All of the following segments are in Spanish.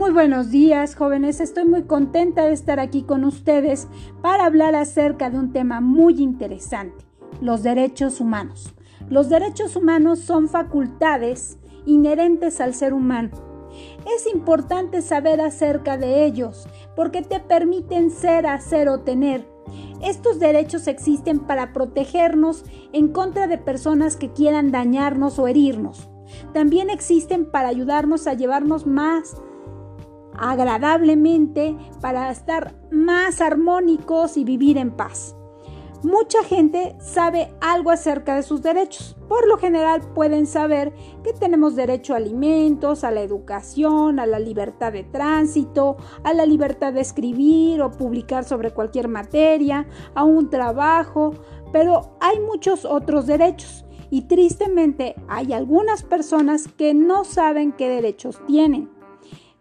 Muy buenos días, jóvenes. Estoy muy contenta de estar aquí con ustedes para hablar acerca de un tema muy interesante, los derechos humanos. Los derechos humanos son facultades inherentes al ser humano. Es importante saber acerca de ellos porque te permiten ser, hacer o tener. Estos derechos existen para protegernos en contra de personas que quieran dañarnos o herirnos. También existen para ayudarnos a llevarnos más agradablemente, para estar más armónicos y vivir en paz. Mucha gente sabe algo acerca de sus derechos. Por lo general pueden saber que tenemos derecho a alimentos, a la educación, a la libertad de tránsito, a la libertad de escribir o publicar sobre cualquier materia, a un trabajo, pero hay muchos otros derechos y tristemente hay algunas personas que no saben qué derechos tienen.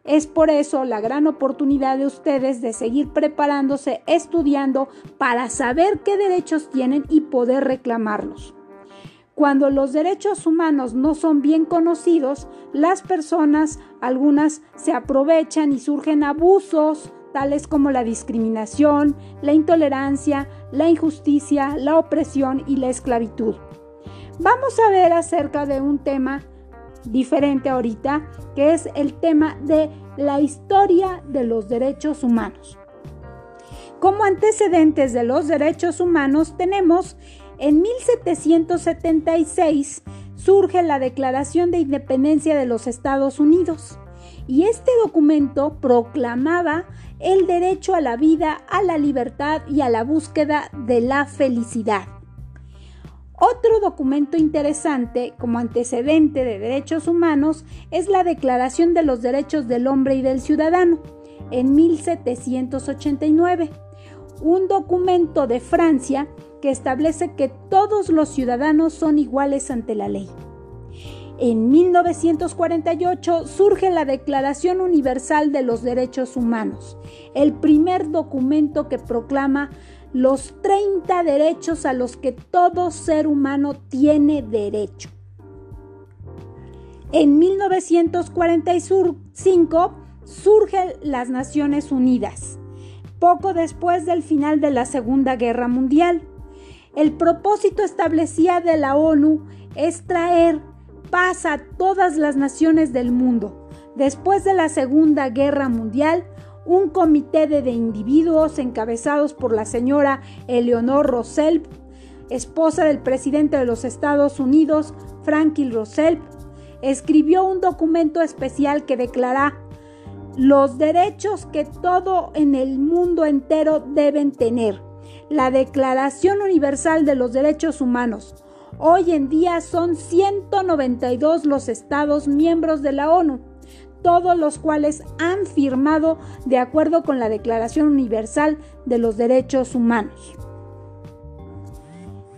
Es por eso la gran oportunidad de ustedes de seguir preparándose, estudiando para saber qué derechos tienen y poder reclamarlos. Cuando los derechos humanos no son bien conocidos, las personas, algunas, se aprovechan y surgen abusos, tales como la discriminación, la intolerancia, la injusticia, la opresión y la esclavitud. Vamos a ver acerca de un tema diferente ahorita, que es el tema de la historia de los derechos humanos. Como antecedentes de los derechos humanos tenemos en 1776 surge la Declaración de Independencia de los Estados Unidos y este documento proclamaba el derecho a la vida, a la libertad y a la búsqueda de la felicidad. Otro documento interesante como antecedente de derechos humanos es la Declaración de los Derechos del Hombre y del Ciudadano en 1789, un documento de Francia que establece que todos los ciudadanos son iguales ante la ley. En 1948 surge la Declaración Universal de los Derechos Humanos, el primer documento que proclama los 30 derechos a los que todo ser humano tiene derecho. En 1945 surgen las Naciones Unidas, poco después del final de la Segunda Guerra Mundial. El propósito establecía de la ONU es traer paz a todas las naciones del mundo. Después de la Segunda Guerra Mundial, un comité de, individuos encabezados por la señora Eleonor Roosevelt, esposa del presidente de los Estados Unidos, Franklin Roosevelt, escribió un documento especial que declara los derechos que todo en el mundo entero deben tener. La Declaración Universal de los Derechos Humanos. Hoy en día son 192 los estados miembros de la ONU todos los cuales han firmado de acuerdo con la Declaración Universal de los Derechos Humanos.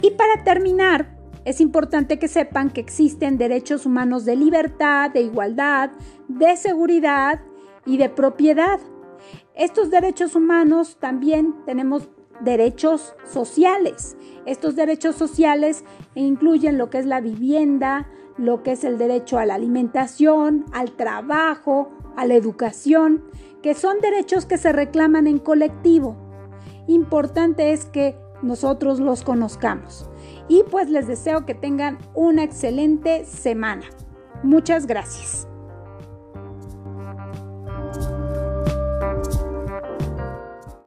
Y para terminar, es importante que sepan que existen derechos humanos de libertad, de igualdad, de seguridad y de propiedad. Estos derechos humanos también tenemos derechos sociales. Estos derechos sociales incluyen lo que es la vivienda, lo que es el derecho a la alimentación, al trabajo, a la educación, que son derechos que se reclaman en colectivo. Importante es que nosotros los conozcamos. Y pues les deseo que tengan una excelente semana. Muchas gracias.